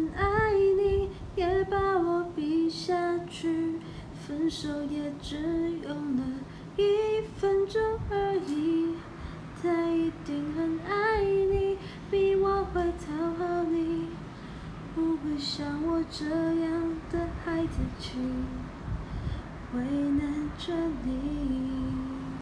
很爱你，也把我比下去，分手也只用了一分钟而已。他一定很爱你，比我会讨好你，不会像我这样的孩子气，为难着你。